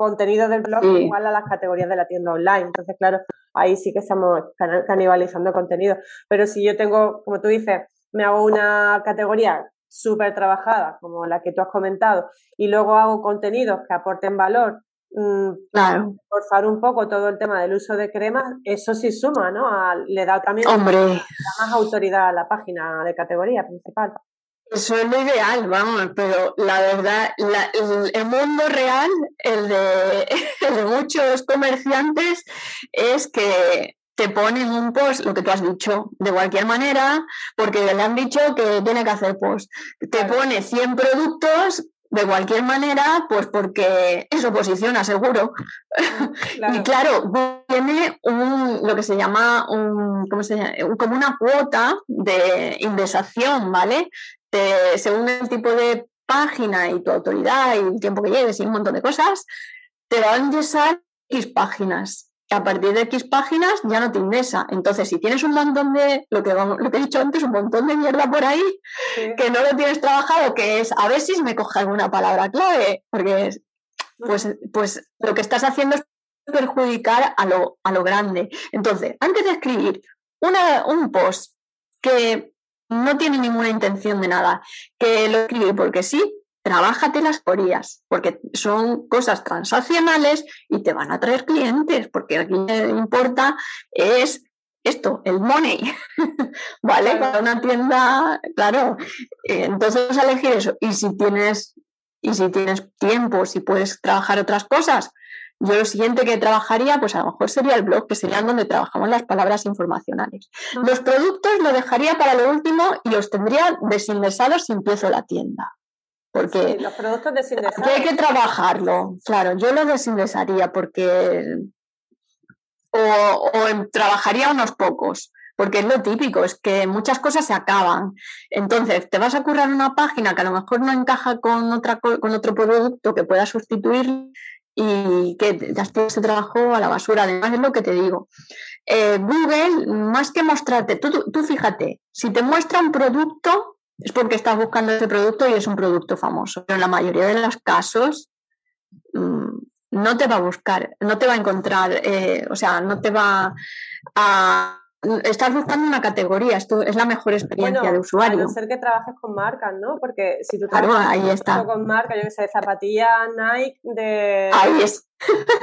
contenido del blog igual a las categorías de la tienda online. Entonces, claro, ahí sí que estamos canibalizando contenido. Pero si yo tengo, como tú dices, me hago una categoría súper trabajada, como la que tú has comentado, y luego hago contenidos que aporten valor, mm, claro. forzar un poco todo el tema del uso de cremas, eso sí suma, ¿no? le da también más autoridad a la página de categoría principal. Eso es lo ideal, vamos, pero la verdad, el, mundo real, el de, muchos comerciantes, es que te ponen un post, lo que tú has dicho, de cualquier manera, porque le han dicho que tiene que hacer post. Te pone 100 productos de cualquier manera, pues porque eso posiciona seguro. y claro, tiene un, lo que se llama, un, ¿cómo se llama? como una cuota de indexación, ¿vale? Según el tipo de página y tu autoridad y el tiempo que lleves y un montón de cosas, te van a indexar X páginas. A partir de X páginas ya no te indesa. Entonces, si tienes un montón de, lo que, lo que he dicho antes, un montón de mierda por ahí, que no lo tienes trabajado, que es a ver si me coge alguna palabra clave, porque pues, pues lo que estás haciendo es perjudicar a lo, a lo grande. Entonces, antes de escribir una, un post que no tiene ninguna intención de nada, que lo escribe porque sí, trabájate las corías, porque son cosas transaccionales y te van a traer clientes, porque aquí que importa es esto, el money, ¿vale? Para una tienda, claro, entonces vas a elegir eso. Y si tienes, y si tienes tiempo, si puedes trabajar otras cosas, yo lo siguiente que trabajaría, pues a lo mejor sería el blog, que sería donde trabajamos las palabras informacionales. Los productos lo dejaría para lo último y los tendría desindexados si empiezo la tienda. Porque los productos desindexados. hay que trabajarlo, claro, yo lo desindexaría porque o, trabajaría unos pocos, porque es lo típico, es que muchas cosas se acaban. Entonces, te vas a currar una página que a lo mejor no encaja con, otra, con otro producto que pueda sustituir y que ya ese trabajo a la basura. Además, es lo que te digo. Eh, Google, más que mostrarte, tú, tú, fíjate, si te muestra un producto, es porque estás buscando ese producto y es un producto famoso. Pero en la mayoría de los casos, mm, no te va a buscar, no te va a encontrar, eh, o sea, no te va a estás buscando una categoría, esto es la mejor experiencia de usuario. A no ser que trabajes con marcas, ¿no? Porque si tú trabajas ahí está. con marcas, yo que sé, zapatillas Nike, de ahí es.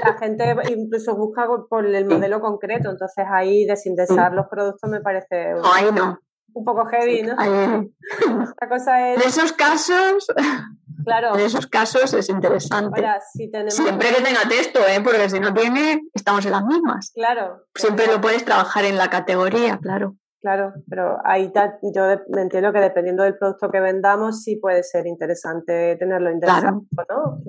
la gente incluso busca por el modelo concreto, entonces ahí desindexar los productos me parece un, no. un poco heavy, ¿no? La cosa es... En esos casos Claro. En esos casos es interesante. Siempre que tenga texto, ¿eh? porque si no tiene, estamos en las mismas. Claro. Siempre lo puedes trabajar en la categoría, claro. Claro, pero ahí yo entiendo que dependiendo del producto que vendamos, sí puede ser interesante tenerlo interesante, ¿no?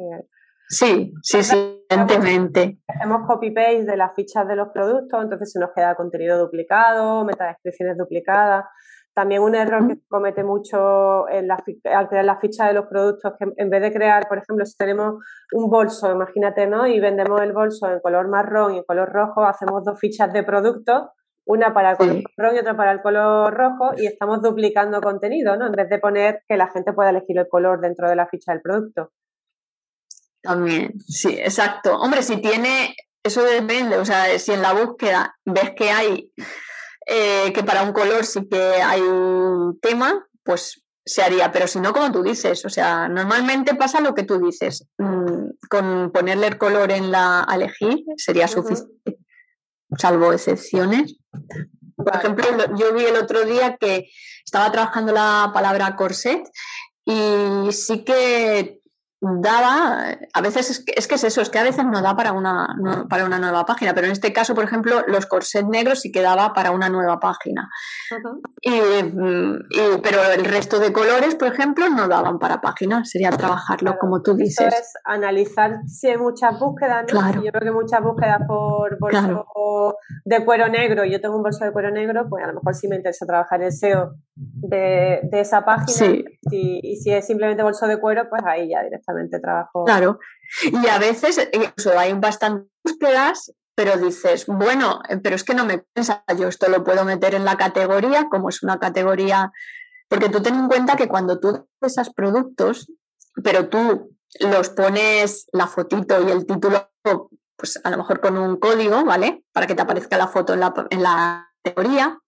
Sí, sí, sí, evidentemente. Hacemos copy-paste de las fichas de los productos, entonces se nos queda contenido duplicado, metadescripciones duplicadas. También un error que se comete mucho en al crear la ficha de los productos, que en vez de crear, por ejemplo, si tenemos un bolso, imagínate, ¿no? Y vendemos el bolso en color marrón y en color rojo, hacemos dos fichas de productos, una para el color marrón y otra para el color rojo, y estamos duplicando contenido, ¿no? En vez de poner que la gente pueda elegir el color dentro de la ficha del producto. También, sí, exacto. Hombre, si tiene, eso depende, o sea, si en la búsqueda ves que hay eh, que para un color sí que hay un tema, pues se haría, pero si no, como tú dices, o sea, normalmente pasa lo que tú dices, mm, con ponerle el color en la a elegir sería suficiente, salvo excepciones. Por ejemplo, yo vi el otro día que estaba trabajando la palabra corset y sí que daba, a veces es que, es que, es eso, es que a veces no da para una, para una nueva página, pero en este caso, por ejemplo, los corsets negros sí que daba para una nueva página. Y, pero el resto de colores, por ejemplo, no daban para página, sería trabajarlo como tú dices. es analizar si hay muchas búsquedas, yo creo que muchas búsquedas por bolso de cuero negro, yo tengo un bolso de cuero negro, pues a lo mejor sí me interesa trabajar el SEO de, esa página. Y si es simplemente bolso de cuero, pues ahí ya directamente trabajo. Claro, y a veces incluso hay bastantes búsquedas, pero dices, bueno, eh, pero es que no me piensa, yo esto lo puedo meter en la categoría, como es una categoría, porque tú ten en cuenta que cuando tú esos productos, pero tú los pones la fotito y el título, pues a lo mejor con un código, ¿vale? Para que te aparezca la foto en la, en la categoría.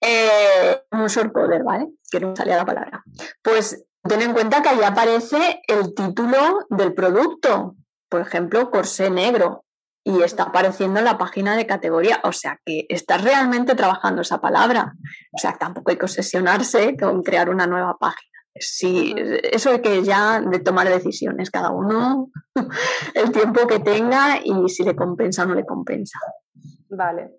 Eh, un shortcoder, ¿vale? Que no salía la palabra. Pues Ten en cuenta que ahí aparece el título del producto, por ejemplo, corsé negro, y está apareciendo en la página de categoría. O sea que estás realmente trabajando esa palabra. O sea, tampoco hay que obsesionarse con crear una nueva página. Sí, eso hay que ya de tomar decisiones, cada uno el tiempo que tenga y si le compensa o no le compensa. Vale,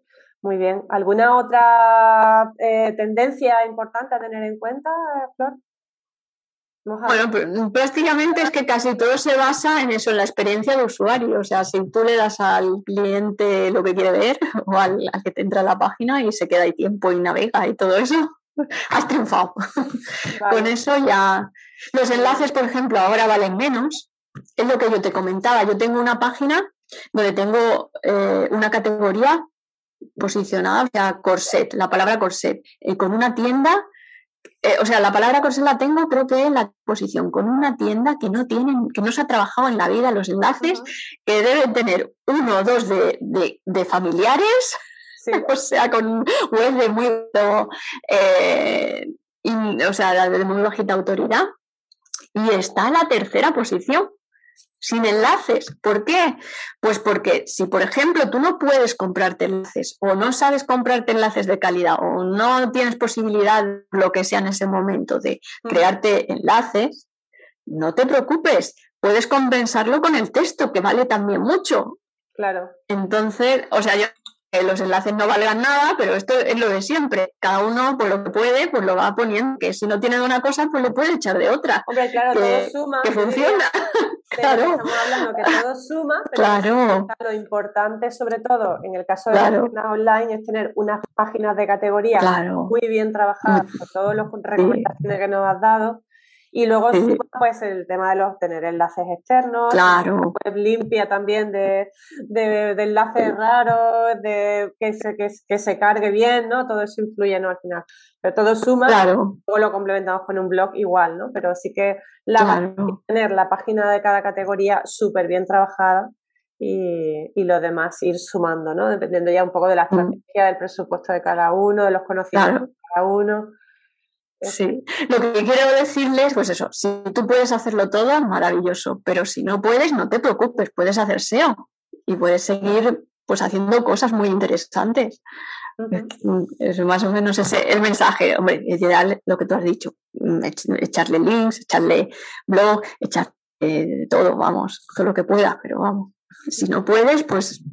muy bien. ¿Alguna otra eh, tendencia importante a tener en cuenta, Flor? Bueno, pues, prácticamente es que casi todo se basa en eso, en la experiencia de usuario. O sea, si tú le das al cliente lo que quiere ver o al, que te entra a la página y se queda ahí tiempo y navega y todo eso, has triunfado. Con eso ya. Los enlaces, por ejemplo, ahora valen menos. Es lo que yo te comentaba. Yo tengo una página donde tengo eh, una categoría posicionada, o sea, corset, la palabra corset, y con una tienda eh, o sea, la palabra corset la tengo, creo que en la posición con una tienda que no tienen, que no se ha trabajado en la vida los enlaces, que deben tener uno o dos de, familiares, o sea, con web de muy, eh, o sea, de muy bajita autoridad. y está en la tercera posición sin enlaces. ¿Por qué? Pues porque si, por ejemplo, tú no puedes comprarte enlaces o no sabes comprarte enlaces de calidad o no tienes posibilidad, lo que sea en ese momento, de crearte enlaces, no te preocupes, puedes compensarlo con el texto, que vale también mucho. Claro. Entonces, o sea, yo que los enlaces no valgan nada, pero esto es lo de siempre. Cada uno, por lo que puede, pues lo va poniendo. Que si no tiene de una cosa, pues lo puede echar de otra. Hombre, claro, todo suma. Que funciona. claro. Estamos hablando que todo suma, pero claro. lo importante, sobre todo, en el caso de la página online, es tener unas páginas de categoría muy bien trabajadas por todas las recomendaciones que nos has dado y luego pues el tema de los tener enlaces externos, claro. web limpia también de, de, enlaces raros, de que se, que, se cargue bien, ¿no? Todo eso influye, ¿no? Al final. Pero todo suma, claro. luego lo complementamos con un blog igual, ¿no? Pero sí que la tener la página de cada categoría súper bien trabajada y, y, lo demás ir sumando, ¿no? Dependiendo ya un poco de la mm. estrategia, del presupuesto de cada uno, de los conocimientos de cada uno. Sí, lo que quiero decirles, pues eso, si tú puedes hacerlo todo, maravilloso, pero si no puedes, no te preocupes, puedes hacer SEO y puedes seguir pues haciendo cosas muy interesantes. Es más o menos ese el mensaje, hombre, ideal lo que tú has dicho, mm, echarle links, echarle blog, echarle todo, vamos, todo lo que pueda, pero vamos. Si no puedes, pues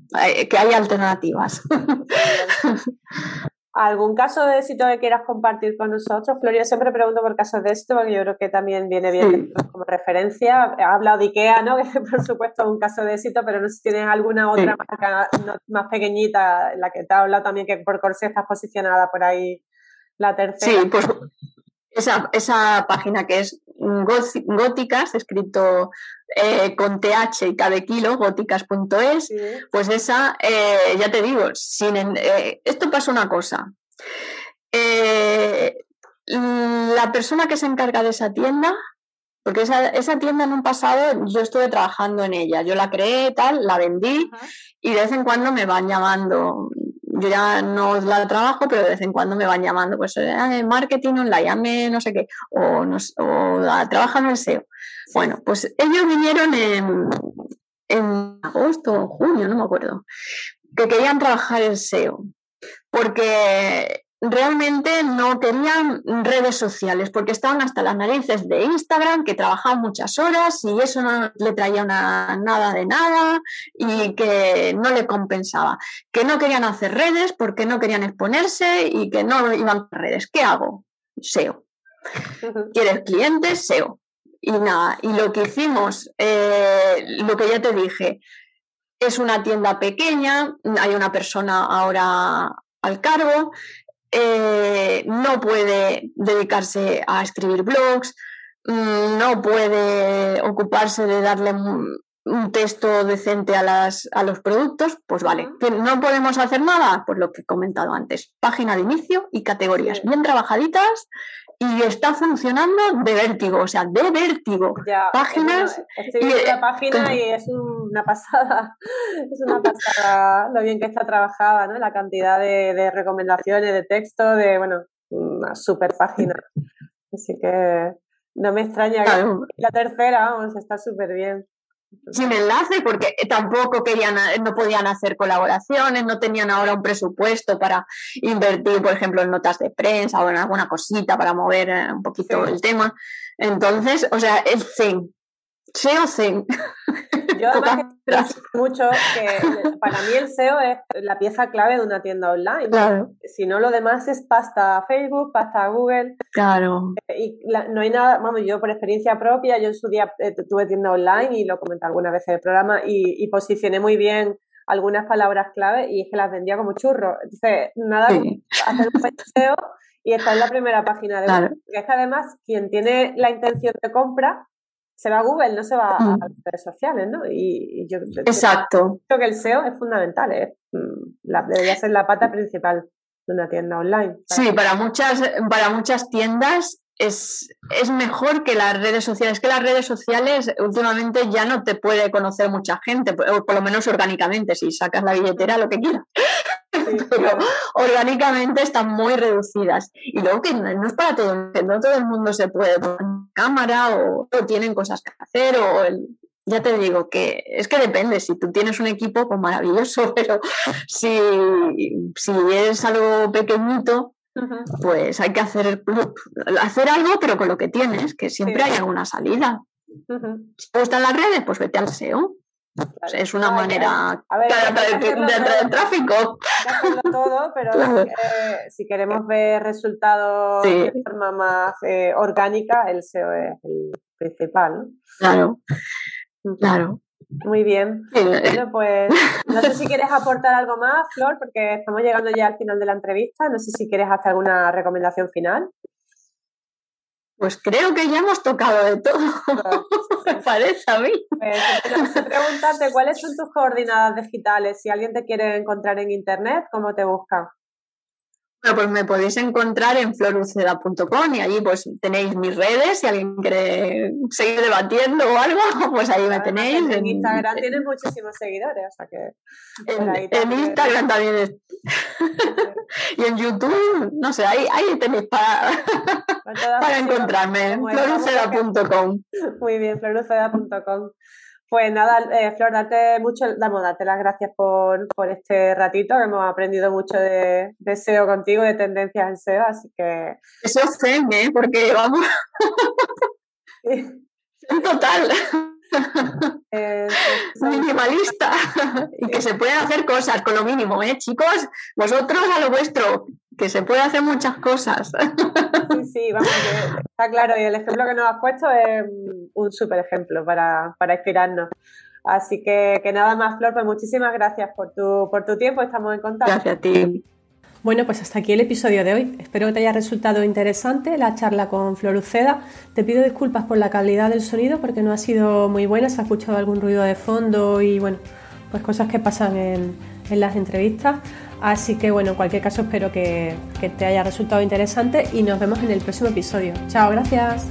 que hay alternativas. ¿Algún caso de éxito que quieras compartir con nosotros? Floria, siempre pregunto por casos de éxito porque yo creo que también viene bien como referencia. He hablado de IKEA, ¿no? que por supuesto es un caso de éxito, pero no sé si tienes alguna otra marca más pequeñita, la que te ha hablado también, que por Corsi estás posicionada por ahí la tercera. Sí, esa, esa página que es góticas, escrito eh, con TH y cada kilo, góticas.es, pues esa, eh, ya te digo, sin eh, esto pasa una cosa. la persona que se encarga de esa tienda, porque esa, esa, tienda en un pasado yo estuve trabajando en ella, yo la creé, tal, la vendí y de vez en cuando me van llamando yo ya no la trabajo, pero de vez en cuando me van llamando, pues eh, marketing online, llame no sé qué, o, o trabajan en el SEO. Bueno, pues ellos vinieron en, en agosto o junio, no me acuerdo, que querían trabajar en SEO, porque realmente no tenían redes sociales porque estaban hasta las narices de Instagram, que trabajaban muchas horas y eso no le traía nada de nada y que no le compensaba, que no querían hacer redes porque no querían exponerse y que no iban a redes. ¿Qué hago? SEO. ¿Quieres clientes? SEO. Y nada, y lo que hicimos, eh, lo que ya te dije, es una tienda pequeña, hay una persona ahora al cargo, eh, no puede dedicarse a escribir blogs, mm, no puede ocuparse de darle un texto decente a, las, a los productos, pues vale. ¿No podemos hacer nada? Pues lo que he comentado antes, página de inicio y categorías bien trabajaditas y está funcionando de vértigo, o sea, de vértigo. Páginas. estoy viendo la página y es una pasada, es una pasada lo bien que está trabajada, ¿no? La cantidad de, recomendaciones, de texto, de, bueno, una super página. Así que no me extraña que la tercera, vamos, está súper bien sin enlace porque tampoco querían, no podían hacer colaboraciones, no tenían ahora un presupuesto para invertir, por ejemplo, en notas de prensa o en alguna cosita para mover eh, un poquito el tema. Entonces, o sea, el Zen, SEO Zen. Yo además mucho que para mí el SEO es la pieza clave de una tienda online. Claro. Si no, lo demás es pasta Facebook, pasta Google. Claro. Y no hay nada, vamos, yo por experiencia propia, yo en su día eh, tuve tienda online y lo comenté algunas veces en el programa y, y posicioné muy bien algunas palabras clave y es que las vendía como churro. Entonces, nada, sí. hacer un SEO y estar en la primera página de claro. Es que además, quien tiene la intención de compra se va a Google, no se va a mm. las redes sociales, ¿no? Y, yo Exacto. creo que el SEO es fundamental, ¿eh? debería ser la pata principal de una tienda online. Sí, para muchas, para muchas tiendas es, es, mejor que las redes sociales. Que las redes sociales últimamente ya no te puede conocer mucha gente, o por lo menos orgánicamente, si sacas la billetera, lo que quieras. Pero orgánicamente están muy reducidas. Y luego que no, es para todo, que no todo el mundo se puede poner cámara o, tienen cosas que hacer o ya te digo que es que depende, si tú tienes un equipo, pues maravilloso, pero si, si es algo pequeñito, pues hay que hacer, hacer algo, pero con lo que tienes, que siempre hay alguna salida. Si te gustan las redes, pues vete al SEO. Es una manera de, atraer tráfico. todo, pero si queremos ver resultados de forma más eh, orgánica, el SEO es el principal. Claro, claro. Muy bien. Bueno, pues no sé si quieres aportar algo más, Flor, porque estamos llegando ya al final de la entrevista. No sé si quieres hacer alguna recomendación final. Pues creo que ya hemos tocado de todo, me parece a mí. Pues, preguntarte cuáles son tus coordenadas digitales. Si alguien te quiere encontrar en internet, ¿cómo te busca? Bueno, pues me podéis encontrar en floruceda.com y allí pues tenéis mis redes. Si alguien quiere seguir debatiendo o algo, pues ahí me tenéis. En, Instagram tienes muchísimos seguidores, o sea que. En, Instagram también es. y en YouTube, no sé, ahí, ahí tenéis para, para encontrarme. floruceda.com. Muy bien, floruceda.com. Pues nada, eh, Flor, darte mucho, las gracias por, este ratito, que hemos aprendido mucho de, SEO contigo, de tendencias en SEO, así que... Eso es ¿eh? Porque vamos... en total. Eh, Minimalista. y que se pueden hacer cosas con lo mínimo, ¿eh? Chicos, vosotros a lo vuestro, que se puede hacer muchas cosas. Sí, sí, vamos, está claro. Y el ejemplo que nos has puesto es un súper ejemplo para, para inspirarnos. Así que, que nada más, Flor, pues muchísimas gracias por tu, por tu tiempo. Estamos en contacto. Gracias a ti. Bueno, pues hasta aquí el episodio de hoy. Espero que te haya resultado interesante la charla con Floruceda. Te pido disculpas por la calidad del sonido porque no ha sido muy buena, se ha escuchado algún ruido de fondo y bueno, pues cosas que pasan en, en las entrevistas. Así que bueno, en cualquier caso espero que, que te haya resultado interesante y nos vemos en el próximo episodio. Chao, gracias.